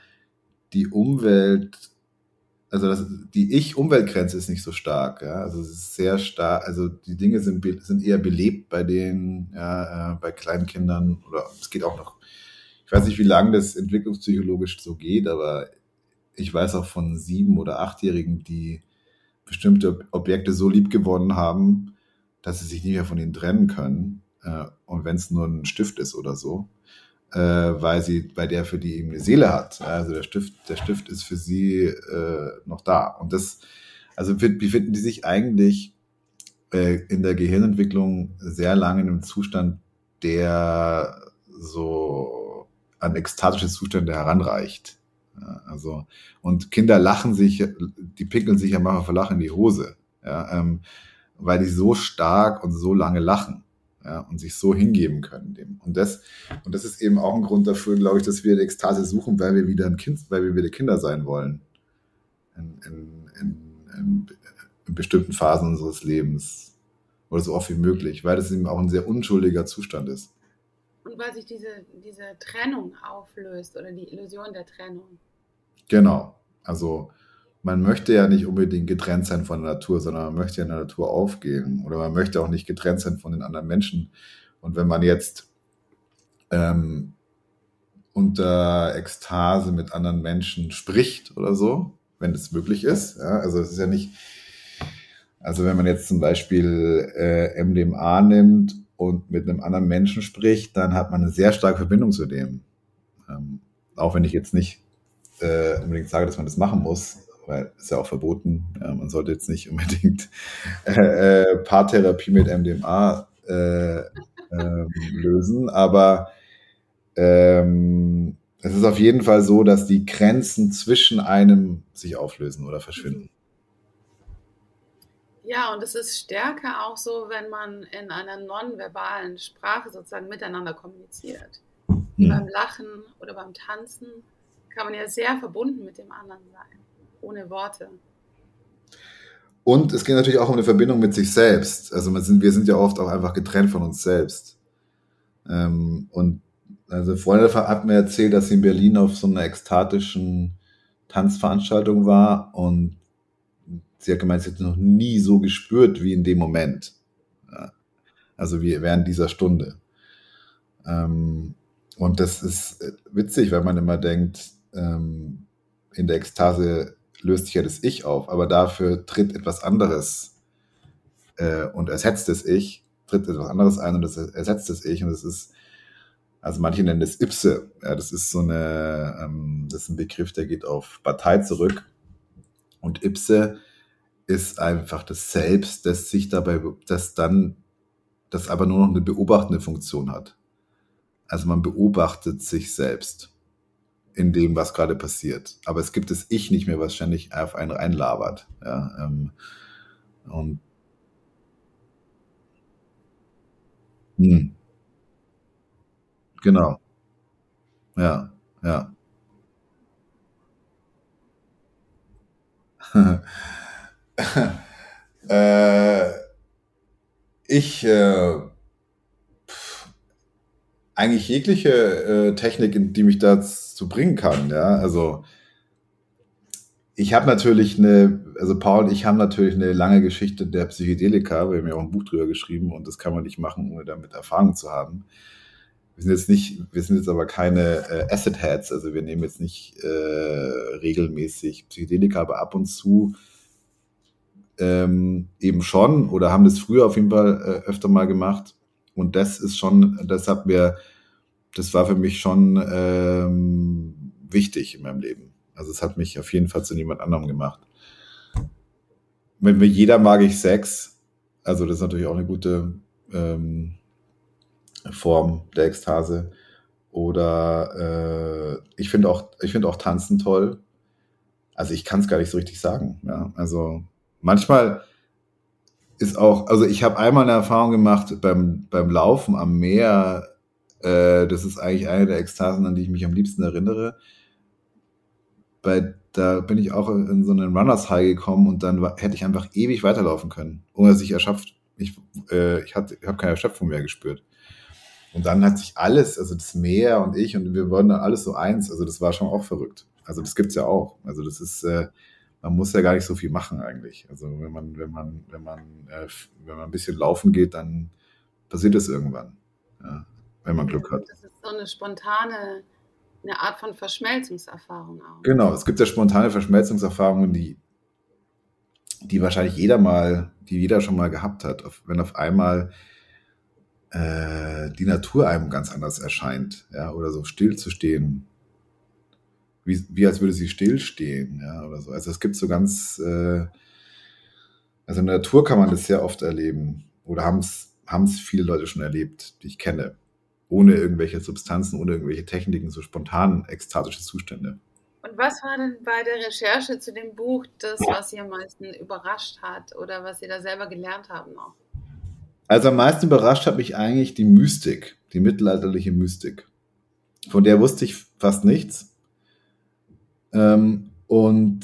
A: die Umwelt also das, die Ich-Umweltgrenze ist nicht so stark. Ja? Also es ist sehr stark, also die Dinge sind, sind eher belebt bei den, ja, äh, bei kleinen Kindern oder es geht auch noch, ich weiß nicht, wie lange das entwicklungspsychologisch so geht, aber ich weiß auch von sieben- oder achtjährigen, die bestimmte Objekte so lieb gewonnen haben, dass sie sich nicht mehr von ihnen trennen können. Äh, und wenn es nur ein Stift ist oder so äh, weil sie bei der für die eben eine Seele hat. Also der Stift, der Stift ist für sie äh, noch da. Und das, also befinden die sich eigentlich äh, in der Gehirnentwicklung sehr lange in einem Zustand, der so an ekstatische Zustände heranreicht. Ja, also, und Kinder lachen sich, die pinkeln sich ja manchmal vor Lachen in die Hose, ja, ähm, weil die so stark und so lange lachen ja, und sich so hingeben können dem. Und das, und das ist eben auch ein Grund dafür, glaube ich, dass wir die Ekstase suchen, weil wir wieder ein Kind, weil wir wieder Kinder sein wollen. In, in, in, in bestimmten Phasen unseres Lebens. Oder so oft wie möglich, weil das eben auch ein sehr unschuldiger Zustand ist.
B: Und weil sich diese, diese Trennung auflöst oder die Illusion der Trennung.
A: Genau. Also man möchte ja nicht unbedingt getrennt sein von der Natur, sondern man möchte ja in der Natur aufgehen oder man möchte auch nicht getrennt sein von den anderen Menschen. Und wenn man jetzt ähm, unter Ekstase mit anderen Menschen spricht oder so, wenn es möglich ist, ja, also es ist ja nicht, also wenn man jetzt zum Beispiel äh, MDMA nimmt und mit einem anderen Menschen spricht, dann hat man eine sehr starke Verbindung zu dem. Ähm, auch wenn ich jetzt nicht äh, unbedingt sage, dass man das machen muss, weil ist ja auch verboten. Ja, man sollte jetzt nicht unbedingt äh, äh, Paartherapie mit MDMA äh, äh, lösen, aber ähm, es ist auf jeden Fall so, dass die Grenzen zwischen einem sich auflösen oder verschwinden.
B: Ja, und es ist stärker auch so, wenn man in einer nonverbalen Sprache sozusagen miteinander kommuniziert. Hm. Beim Lachen oder beim Tanzen kann man ja sehr verbunden mit dem anderen sein ohne Worte.
A: Und es geht natürlich auch um eine Verbindung mit sich selbst. Also wir sind, wir sind ja oft auch einfach getrennt von uns selbst. Ähm, und also Freunde hat mir erzählt, dass sie in Berlin auf so einer ekstatischen Tanzveranstaltung war und sie hat gemeint, sie hat noch nie so gespürt wie in dem Moment. Also wie während dieser Stunde. Ähm, und das ist witzig, weil man immer denkt, ähm, in der Ekstase löst sich ja das Ich auf, aber dafür tritt etwas anderes äh, und ersetzt das Ich, tritt etwas anderes ein und das ersetzt das Ich und es ist Also manche nennen es Ipse. Ja, das ist so eine, ähm, das ist ein Begriff, der geht auf Partei zurück. Und Ipse ist einfach das Selbst, das sich dabei, das dann, das aber nur noch eine beobachtende Funktion hat. Also man beobachtet sich selbst in dem, was gerade passiert. Aber es gibt das Ich nicht mehr, was ständig auf einen reinlabert. Ja, ähm, und hm, genau. Ja, ja. äh, ich äh, eigentlich jegliche äh, Technik, die mich dazu bringen kann. Ja, also ich habe natürlich eine, also Paul und ich haben natürlich eine lange Geschichte der Psychedelika. Wir haben ja auch ein Buch drüber geschrieben und das kann man nicht machen, ohne damit Erfahrung zu haben. Wir sind jetzt nicht, wir sind jetzt aber keine äh, Acid Heads, also wir nehmen jetzt nicht äh, regelmäßig Psychedelika, aber ab und zu ähm, eben schon oder haben das früher auf jeden Fall äh, öfter mal gemacht. Und das ist schon, das hat mir, das war für mich schon ähm, wichtig in meinem Leben. Also es hat mich auf jeden Fall zu niemand anderem gemacht. Wenn wir jeder mag ich Sex, also das ist natürlich auch eine gute ähm, Form der Ekstase. Oder äh, ich finde auch, ich finde auch Tanzen toll. Also ich kann es gar nicht so richtig sagen. Ja? Also manchmal ist auch, also ich habe einmal eine Erfahrung gemacht beim, beim Laufen am Meer. Äh, das ist eigentlich eine der Ekstasen, an die ich mich am liebsten erinnere. Bei, da bin ich auch in so einen Runners High gekommen und dann war, hätte ich einfach ewig weiterlaufen können, ohne dass ich erschöpft. Ich, äh, ich, habe keine Erschöpfung mehr gespürt. Und dann hat sich alles, also das Meer und ich und wir wurden dann alles so eins. Also das war schon auch verrückt. Also das gibt's ja auch. Also das ist, äh, man muss ja gar nicht so viel machen eigentlich. Also wenn man, wenn man, wenn man, äh, wenn man ein bisschen laufen geht, dann passiert es irgendwann, ja, wenn man Glück hat.
B: Das ist so eine spontane, eine Art von Verschmelzungserfahrung auch.
A: Genau, es gibt ja spontane Verschmelzungserfahrungen, die, die wahrscheinlich jeder mal, die jeder schon mal gehabt hat. Wenn auf einmal äh, die Natur einem ganz anders erscheint, ja, oder so still zu stehen, wie, wie als würde sie stillstehen, ja, oder so. Also es gibt so ganz, äh, also in der Natur kann man das sehr oft erleben oder haben es viele Leute schon erlebt, die ich kenne, ohne irgendwelche Substanzen, ohne irgendwelche Techniken, so spontan ekstatische Zustände.
B: Und was war denn bei der Recherche zu dem Buch das, was Sie am meisten überrascht hat oder was Sie da selber gelernt haben noch?
A: Also am meisten überrascht hat mich eigentlich die Mystik, die mittelalterliche Mystik. Von der wusste ich fast nichts. Ähm, und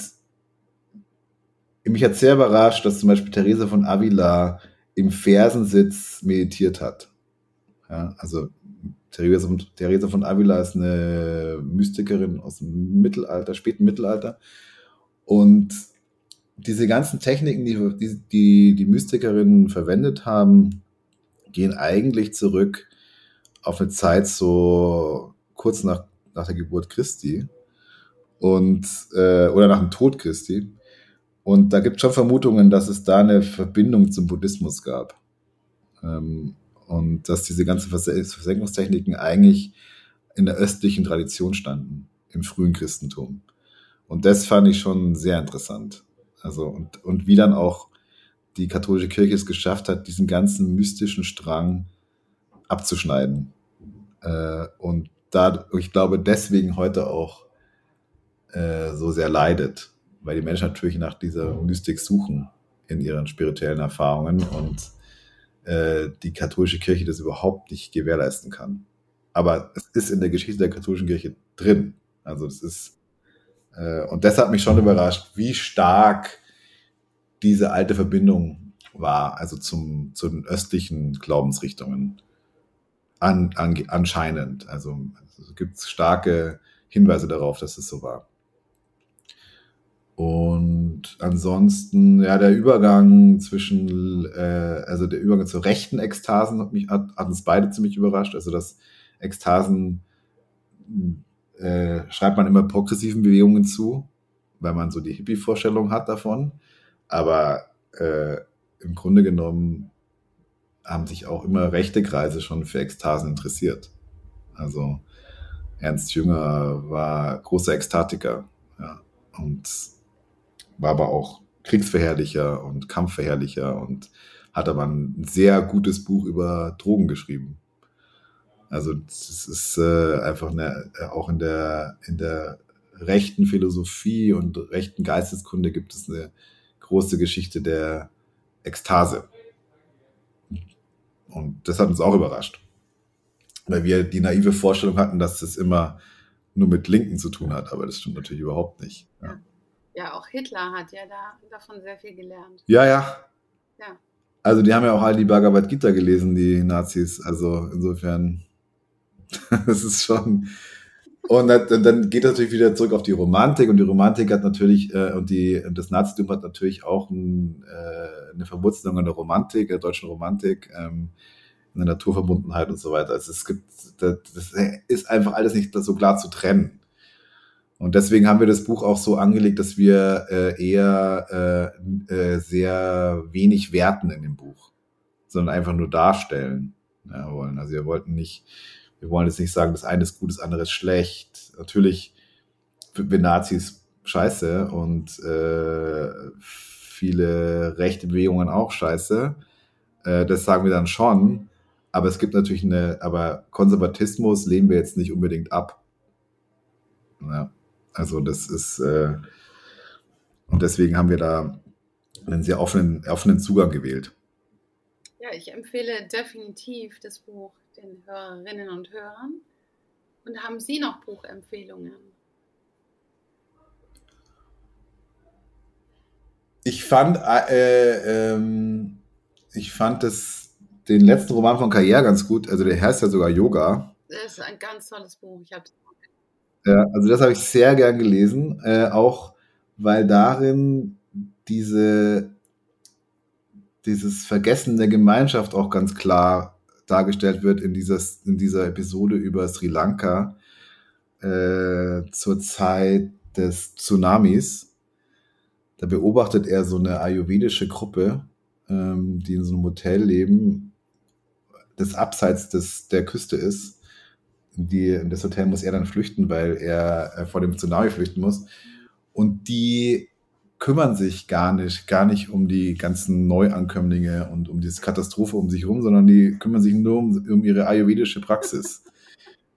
A: mich hat sehr überrascht, dass zum Beispiel Theresa von Avila im Fersensitz meditiert hat. Ja, also Theresa von, Avila ist eine Mystikerin aus dem Mittelalter, späten Mittelalter. Und diese ganzen Techniken, die, die die Mystikerinnen verwendet haben, gehen eigentlich zurück auf eine Zeit so kurz nach, nach der Geburt Christi und äh, oder nach dem Tod Christi. Und da gibt es schon Vermutungen, dass es da eine Verbindung zum Buddhismus gab. Ähm, und dass diese ganzen Versenkungstechniken eigentlich in der östlichen Tradition standen, im frühen Christentum. Und das fand ich schon sehr interessant. Also, und, und wie dann auch die katholische Kirche es geschafft hat, diesen ganzen mystischen Strang abzuschneiden. Äh, und da, ich glaube, deswegen heute auch äh, so sehr leidet, weil die Menschen natürlich nach dieser Mystik suchen in ihren spirituellen Erfahrungen und äh, die katholische Kirche das überhaupt nicht gewährleisten kann. Aber es ist in der Geschichte der katholischen Kirche drin. Also es ist äh, und das hat mich schon überrascht, wie stark diese alte Verbindung war, also zum, zu den östlichen Glaubensrichtungen. An, an, anscheinend. Also, es gibt starke Hinweise darauf, dass es so war. Und ansonsten, ja, der Übergang zwischen, äh, also der Übergang zur rechten Ekstasen hat, mich, hat, hat uns beide ziemlich überrascht. Also, dass Ekstasen äh, schreibt man immer progressiven Bewegungen zu, weil man so die Hippie-Vorstellung hat davon. Aber äh, im Grunde genommen haben sich auch immer rechte Kreise schon für Ekstasen interessiert. Also Ernst Jünger war großer Ekstatiker ja, und war aber auch Kriegsverherrlicher und Kampfverherrlicher und hat aber ein sehr gutes Buch über Drogen geschrieben. Also das ist äh, einfach eine, äh, auch in der, in der rechten Philosophie und rechten Geisteskunde gibt es eine große Geschichte der Ekstase. Und das hat uns auch überrascht. Weil wir die naive Vorstellung hatten, dass das immer nur mit Linken zu tun hat, aber das stimmt natürlich überhaupt nicht.
B: Ja, ja auch Hitler hat ja da, davon sehr viel gelernt.
A: Ja, ja. Ja. Also die haben ja auch all die Bhagavad Gita gelesen, die Nazis. Also insofern, das ist schon. Und dann geht das natürlich wieder zurück auf die Romantik und die Romantik hat natürlich äh, und die und das Nazitum hat natürlich auch ein, äh, eine Verwurzelung in der Romantik, der deutschen Romantik, ähm, in der Naturverbundenheit und so weiter. Also es gibt, das, das ist einfach alles nicht so klar zu trennen. Und deswegen haben wir das Buch auch so angelegt, dass wir äh, eher äh, äh, sehr wenig werten in dem Buch, sondern einfach nur darstellen ja, wollen. Also wir wollten nicht, wir wollen jetzt nicht sagen, das eine ist gut, das andere ist schlecht. Natürlich wir Nazis scheiße und äh, viele rechte Bewegungen auch scheiße. Äh, das sagen wir dann schon. Aber es gibt natürlich eine, aber Konservatismus lehnen wir jetzt nicht unbedingt ab. Ja. Also das ist, äh, und deswegen haben wir da einen sehr offenen, offenen Zugang gewählt.
B: Ja, ich empfehle definitiv das Buch den Hörerinnen und Hörern. Und haben Sie noch Buchempfehlungen?
A: Ich fand, äh, ähm, ich fand das, den letzten Roman von Karriere ganz gut. Also der heißt ja sogar Yoga.
B: Das ist ein ganz tolles Buch. Ich habe
A: ja, also das habe ich sehr gern gelesen, äh, auch weil darin diese, dieses Vergessen der Gemeinschaft auch ganz klar dargestellt wird in, dieses, in dieser Episode über Sri Lanka äh, zur Zeit des Tsunamis. Da beobachtet er so eine ayurvedische Gruppe, ähm, die in so einem Hotel leben, das abseits des, der Küste ist die, in das Hotel muss er dann flüchten, weil er äh, vor dem Tsunami flüchten muss. Und die kümmern sich gar nicht, gar nicht um die ganzen Neuankömmlinge und um diese Katastrophe um sich herum, sondern die kümmern sich nur um, um ihre ayurvedische Praxis.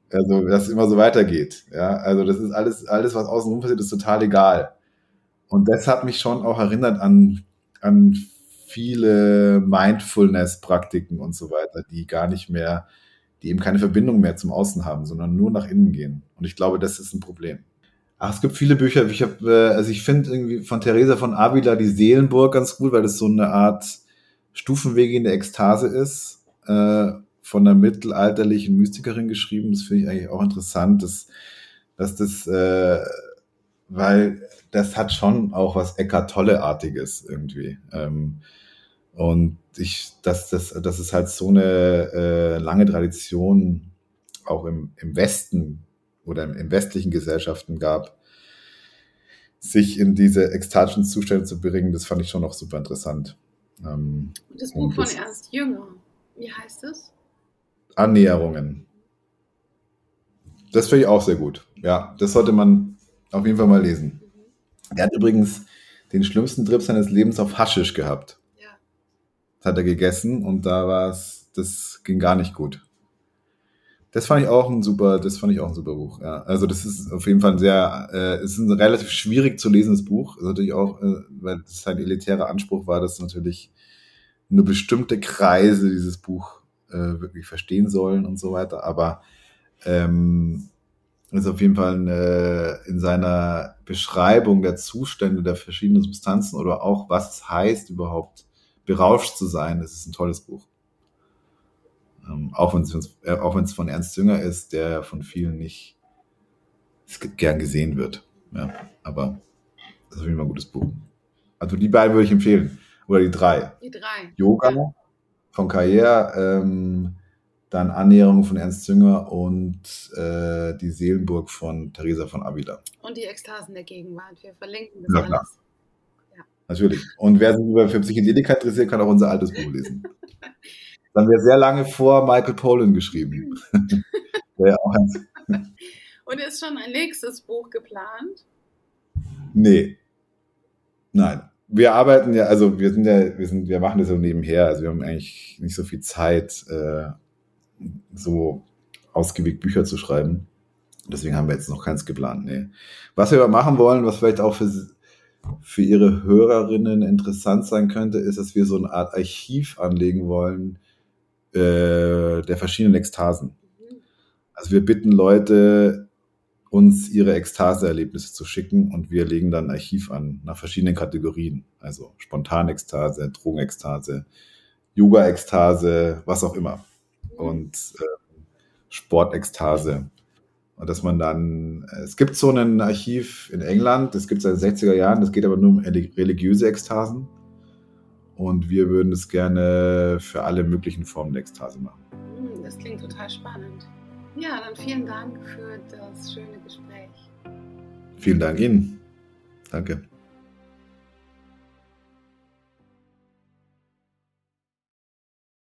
A: Also, dass es immer so weitergeht. Ja, also das ist alles, alles, was außenrum passiert, ist total egal. Und das hat mich schon auch erinnert an, an viele Mindfulness-Praktiken und so weiter, die gar nicht mehr die eben keine Verbindung mehr zum Außen haben, sondern nur nach innen gehen. Und ich glaube, das ist ein Problem. Ach, es gibt viele Bücher. Ich habe, äh, also ich finde irgendwie von Theresa von Avila die Seelenburg ganz gut, weil das so eine Art Stufenwege in der Ekstase ist. Äh, von einer mittelalterlichen Mystikerin geschrieben. Das finde ich eigentlich auch interessant, dass, dass das, äh, weil das hat schon auch was Eckart Tolle-artiges irgendwie. Ähm, und ich, dass das, das ist halt so eine äh, lange Tradition auch im, im Westen oder im, im westlichen Gesellschaften gab, sich in diese ekstatischen Zustände zu bringen, das fand ich schon noch super interessant.
B: Ähm, und das Buch und das von Ernst Jünger, wie heißt es?
A: Annäherungen. Das finde ich auch sehr gut. Ja, das sollte man auf jeden Fall mal lesen. Er hat übrigens den schlimmsten Trip seines Lebens auf Haschisch gehabt hat er gegessen und da war es, das ging gar nicht gut. Das fand ich auch ein super, das fand ich auch ein super Buch. Ja. Also das ist auf jeden Fall ein sehr, äh, ist ein relativ schwierig zu lesendes Buch. Ist natürlich auch, äh, weil es sein elitärer Anspruch war, dass natürlich nur bestimmte Kreise dieses Buch äh, wirklich verstehen sollen und so weiter. Aber ähm, ist auf jeden Fall eine, in seiner Beschreibung der Zustände der verschiedenen Substanzen oder auch was es heißt überhaupt berauscht zu sein. Das ist ein tolles Buch. Ähm, auch wenn es äh, auch wenn es von Ernst Jünger ist, der von vielen nicht gern gesehen wird. Ja, aber das ist auf jeden Fall ein gutes Buch. Also die beiden würde ich empfehlen. Oder die drei.
B: Die drei.
A: Yoga ja. von Karriere, ähm, dann Annäherung von Ernst Jünger und äh, die Seelenburg von Theresa von Avila.
B: Und die Ekstasen der Gegenwart. Wir verlinken das ja, alles. Klar.
A: Natürlich. Und wer sich über für Psychedelika interessiert, kann auch unser altes Buch lesen. Das haben wir sehr lange vor Michael Pollan geschrieben.
B: Und ist schon ein nächstes Buch geplant?
A: Nee. Nein. Wir arbeiten ja, also wir sind ja, wir sind, wir machen das so nebenher. Also wir haben eigentlich nicht so viel Zeit, äh, so ausgiebig Bücher zu schreiben. Deswegen haben wir jetzt noch keins geplant. Nee. Was wir aber machen wollen, was vielleicht auch für, für Ihre Hörerinnen interessant sein könnte, ist, dass wir so eine Art Archiv anlegen wollen äh, der verschiedenen Ekstasen. Also wir bitten Leute, uns ihre Ekstaseerlebnisse zu schicken und wir legen dann ein Archiv an nach verschiedenen Kategorien. Also Spontanekstase, Drogenekstase, Yoga-Ekstase, was auch immer. Und äh, Sportekstase. Und dass man dann, es gibt so ein Archiv in England, das gibt es seit den 60er Jahren, das geht aber nur um religiöse Ekstasen. Und wir würden es gerne für alle möglichen Formen der Ekstase machen.
B: Hm, das klingt total spannend. Ja, dann vielen Dank für das schöne Gespräch.
A: Vielen Dank Ihnen. Danke.